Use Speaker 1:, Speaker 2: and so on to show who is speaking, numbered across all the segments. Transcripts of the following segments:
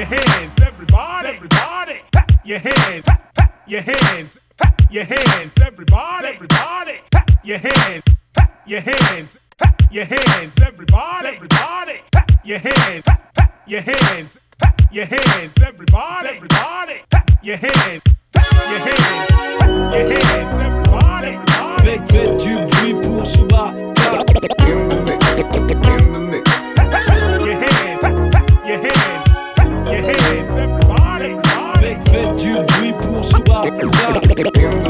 Speaker 1: your hands, everybody, everybody. Clap your hands, clap, clap your hands, clap your hands, everybody, everybody. Clap your hands, clap your hands, clap your hands, everybody, everybody. Clap your hands, clap, clap your hands, clap your hands, everybody, everybody. Clap your hands, clap your hands, clap your hands, everybody, everybody.
Speaker 2: Faites, faites du bruit pour Shubak.
Speaker 3: In the mix, in the
Speaker 4: Shubak.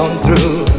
Speaker 4: On
Speaker 5: through.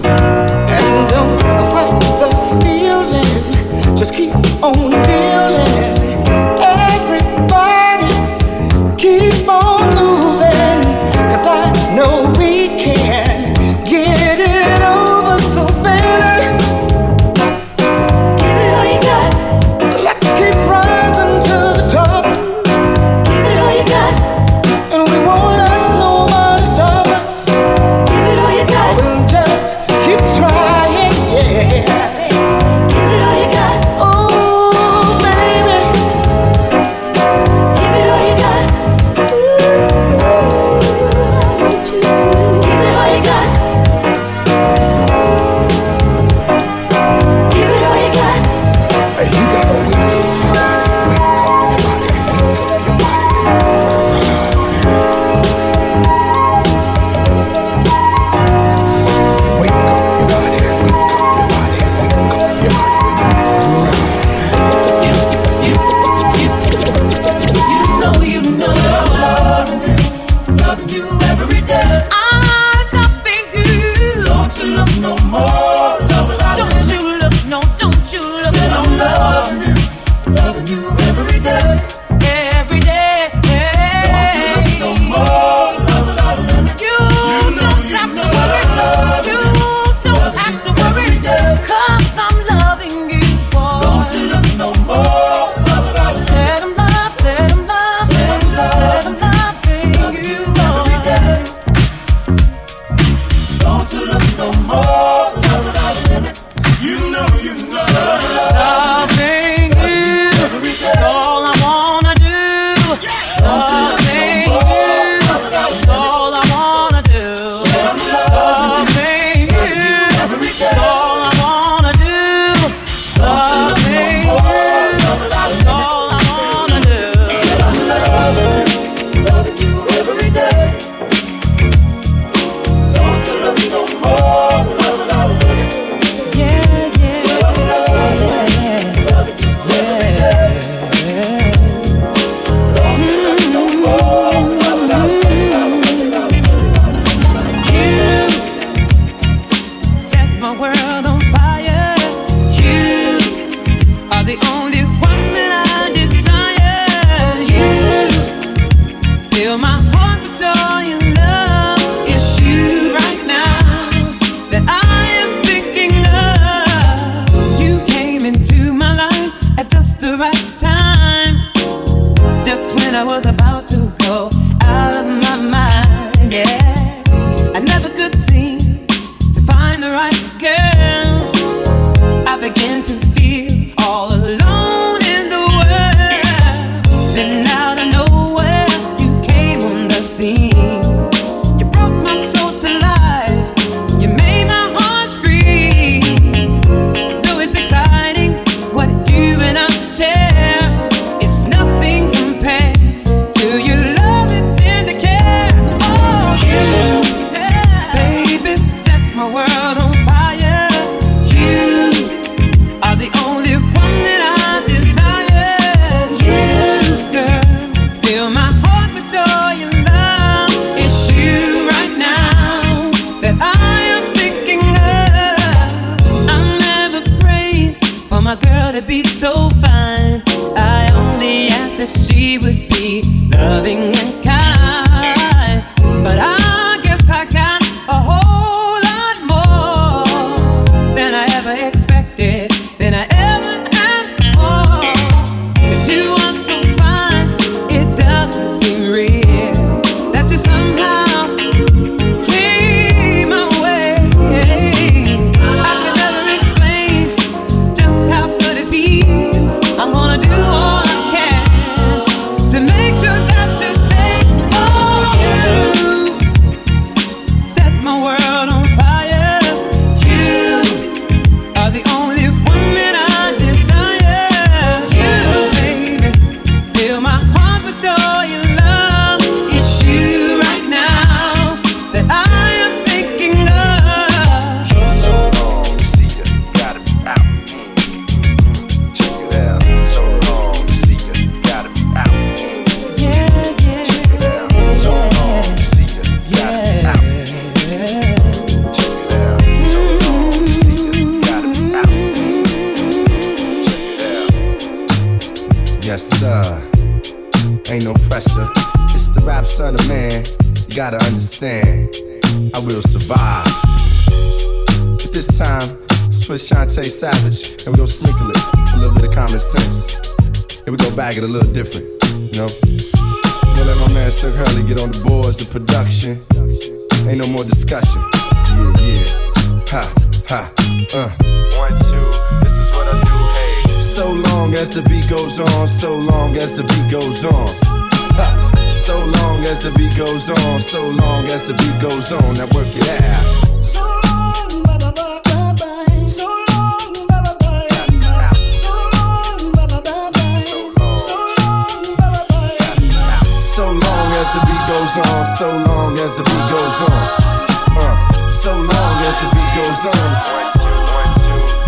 Speaker 6: it
Speaker 7: a little different, you know? Don't let my man Sir Hurley get on the boards of production. Ain't no more discussion. Yeah, yeah. Ha, ha, uh. One, two, this is what I do, hey. So long as the beat goes on, so long as the beat goes on. Ha. So long as the beat goes on, so long as the beat goes on. Now work it out. goes on, so long as the beat goes on. Uh, so long as the beat goes on. One, two, one, two.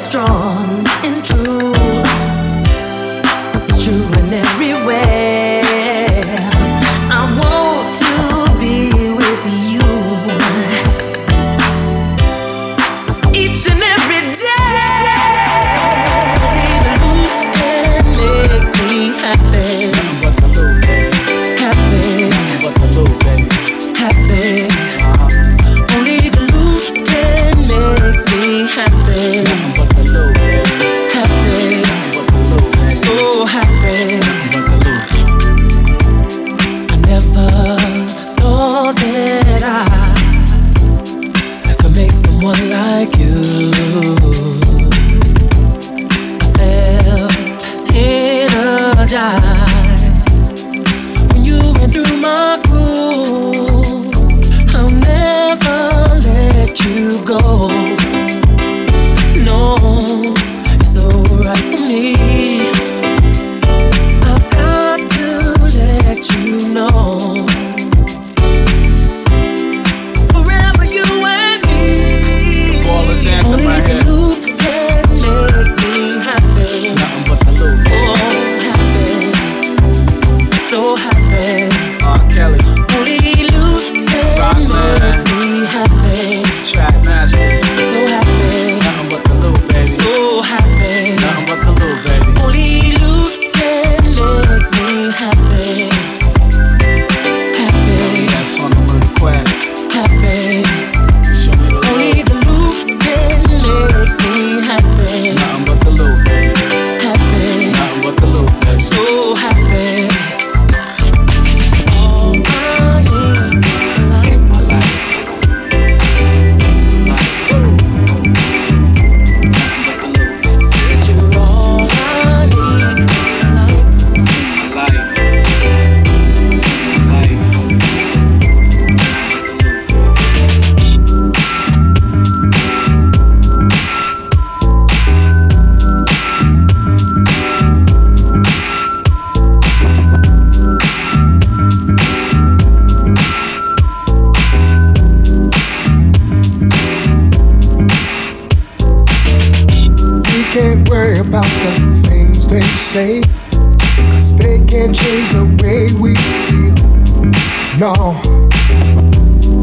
Speaker 2: strong
Speaker 8: No,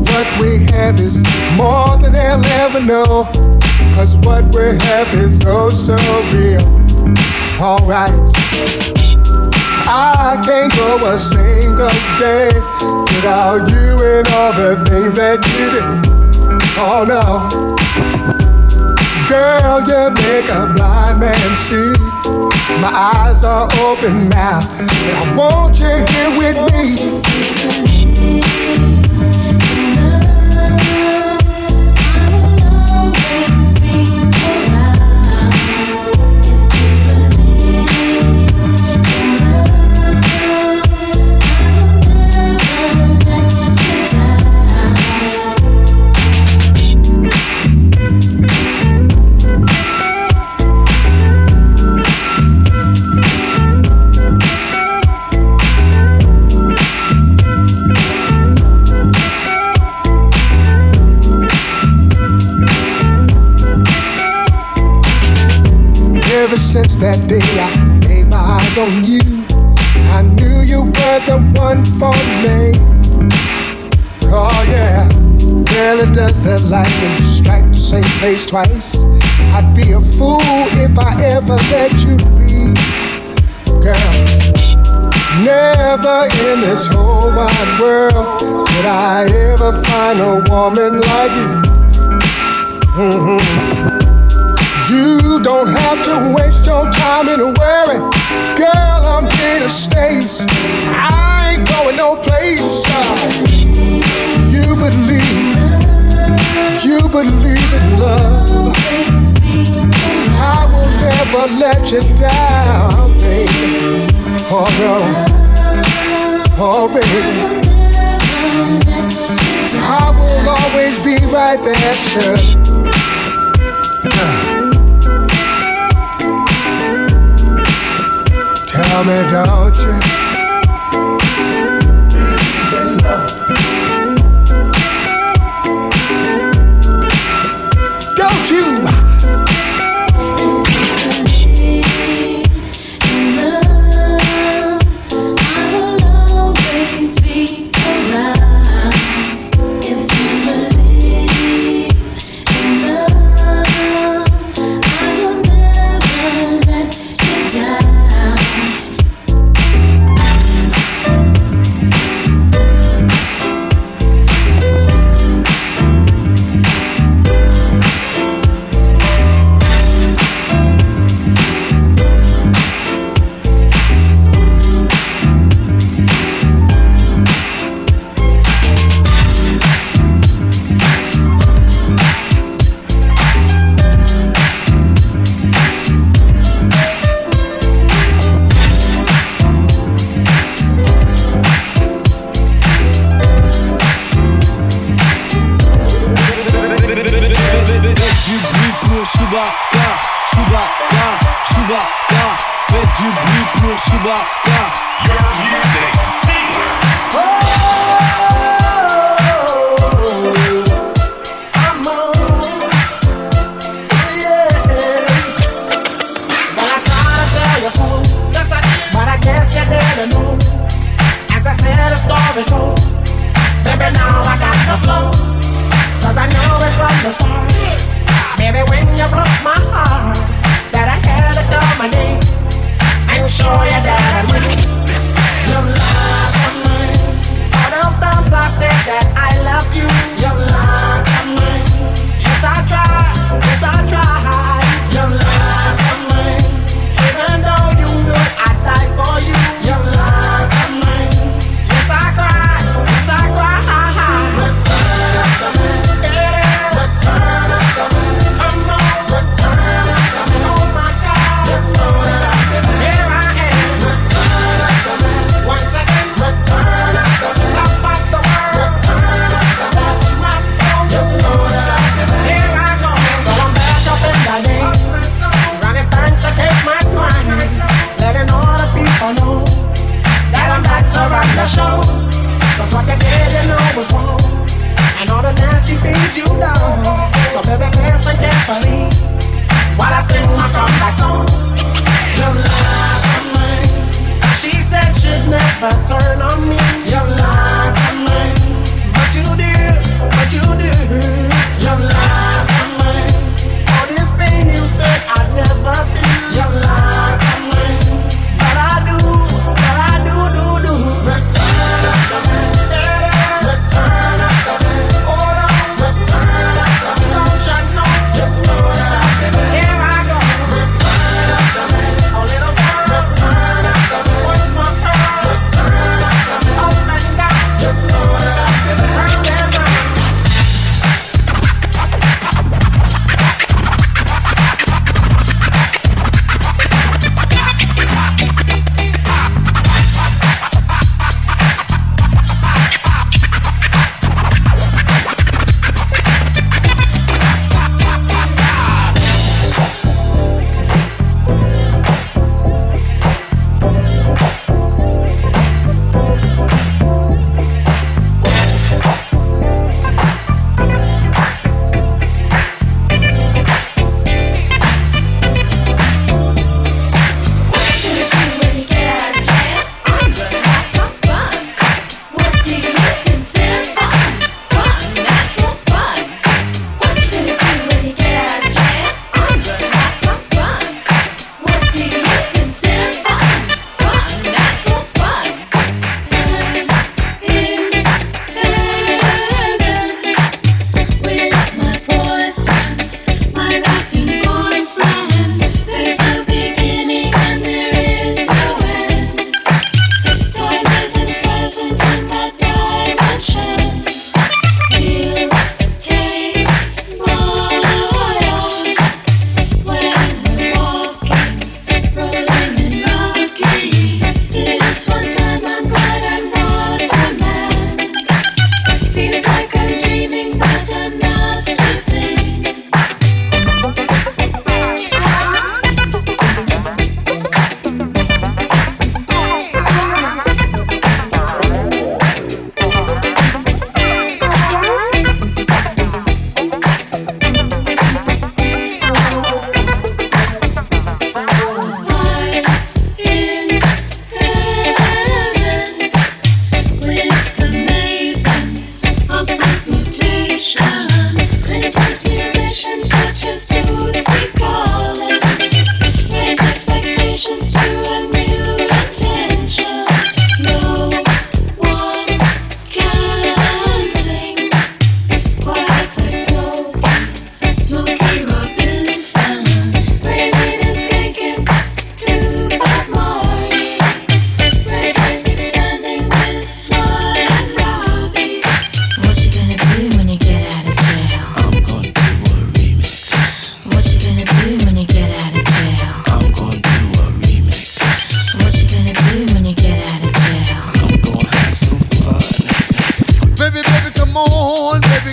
Speaker 9: what we have is more than they'll ever know. Cause what we have is oh so real. Alright. I can't go a single day
Speaker 10: without you and all the things that you do. Oh no. Girl, you make a blind man see. My eyes are open now. I want you here with me you. that day I laid my eyes on you. I knew you were the one for me. Oh yeah, girl, it does that lightning strike the same place twice? I'd be a fool if I ever let you leave, girl. Never in this whole wide world could I ever find a woman like you. Mm-hmm. You don't have to waste your time in worry. Girl, I'm here to stay. I ain't going no place. You believe, you believe in love. I will never let you down, baby. Oh, no. Oh, baby. I will always be right there, sure. Tell me, don't you?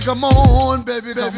Speaker 11: Come on, baby,
Speaker 12: baby,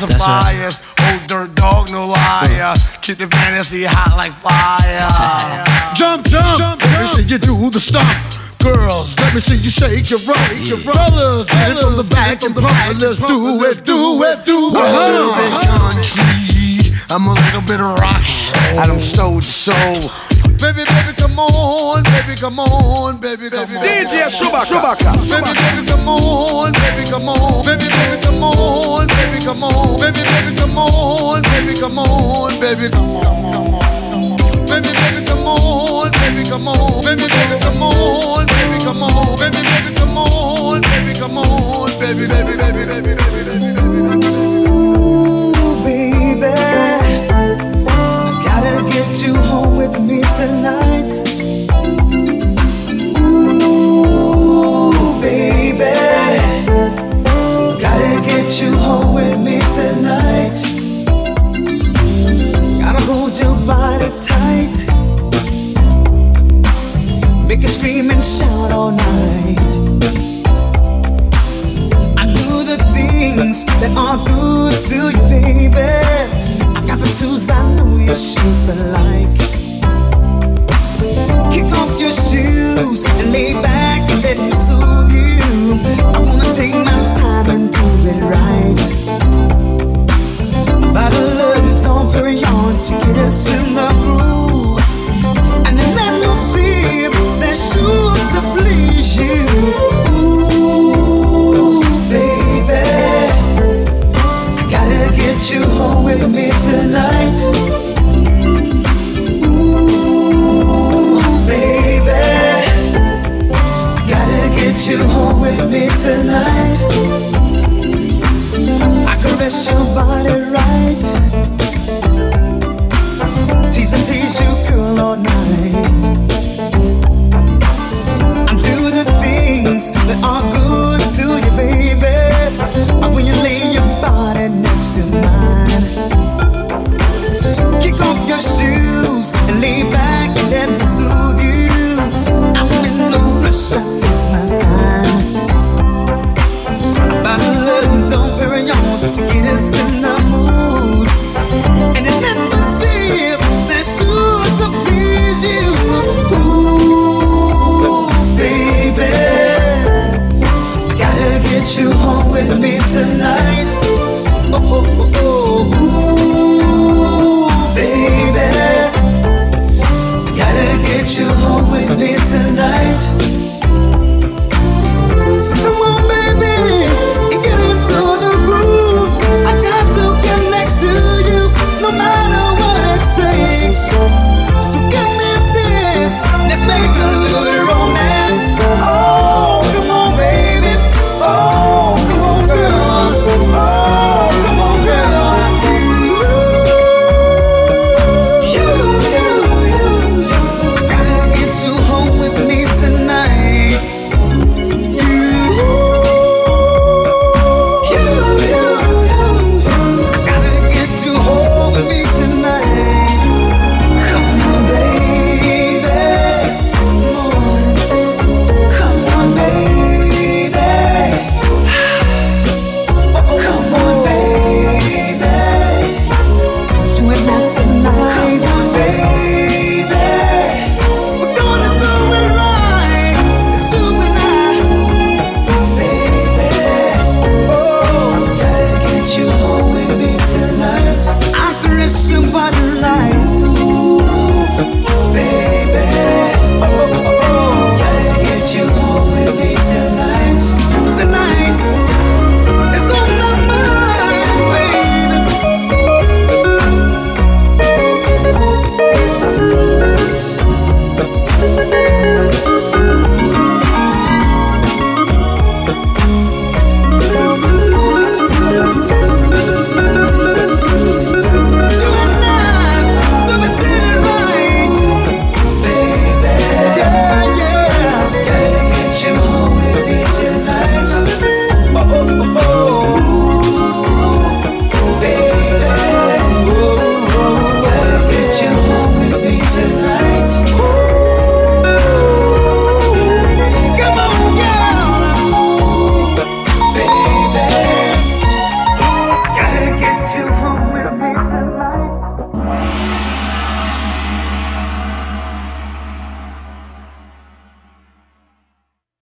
Speaker 12: babies with pacifiers. Old dirt dog, no liar. Keep the fantasy hot like fire. jump, jump, jump. Let me see you do the stomp. Girls, let me see you shake your rump. Your Fellas, get it from the back and front. Let's do it, do it, do it. A little bit country. I'm a little bit rock. And I'm soul to soul. Baby, baby, come on, baby, come on, baby, come on.
Speaker 13: DJ Shubak.
Speaker 12: Baby, baby, come on, baby, come on, baby, baby, come on, baby, come on, baby, baby, come on, baby, come on, baby, come on. Baby, baby, come on, baby, come on, baby, baby, come on, baby, come on, baby, baby, come on, baby, come on, baby, baby, baby, baby, baby, baby.
Speaker 5: Ooh, baby, I gotta get you home with me tonight.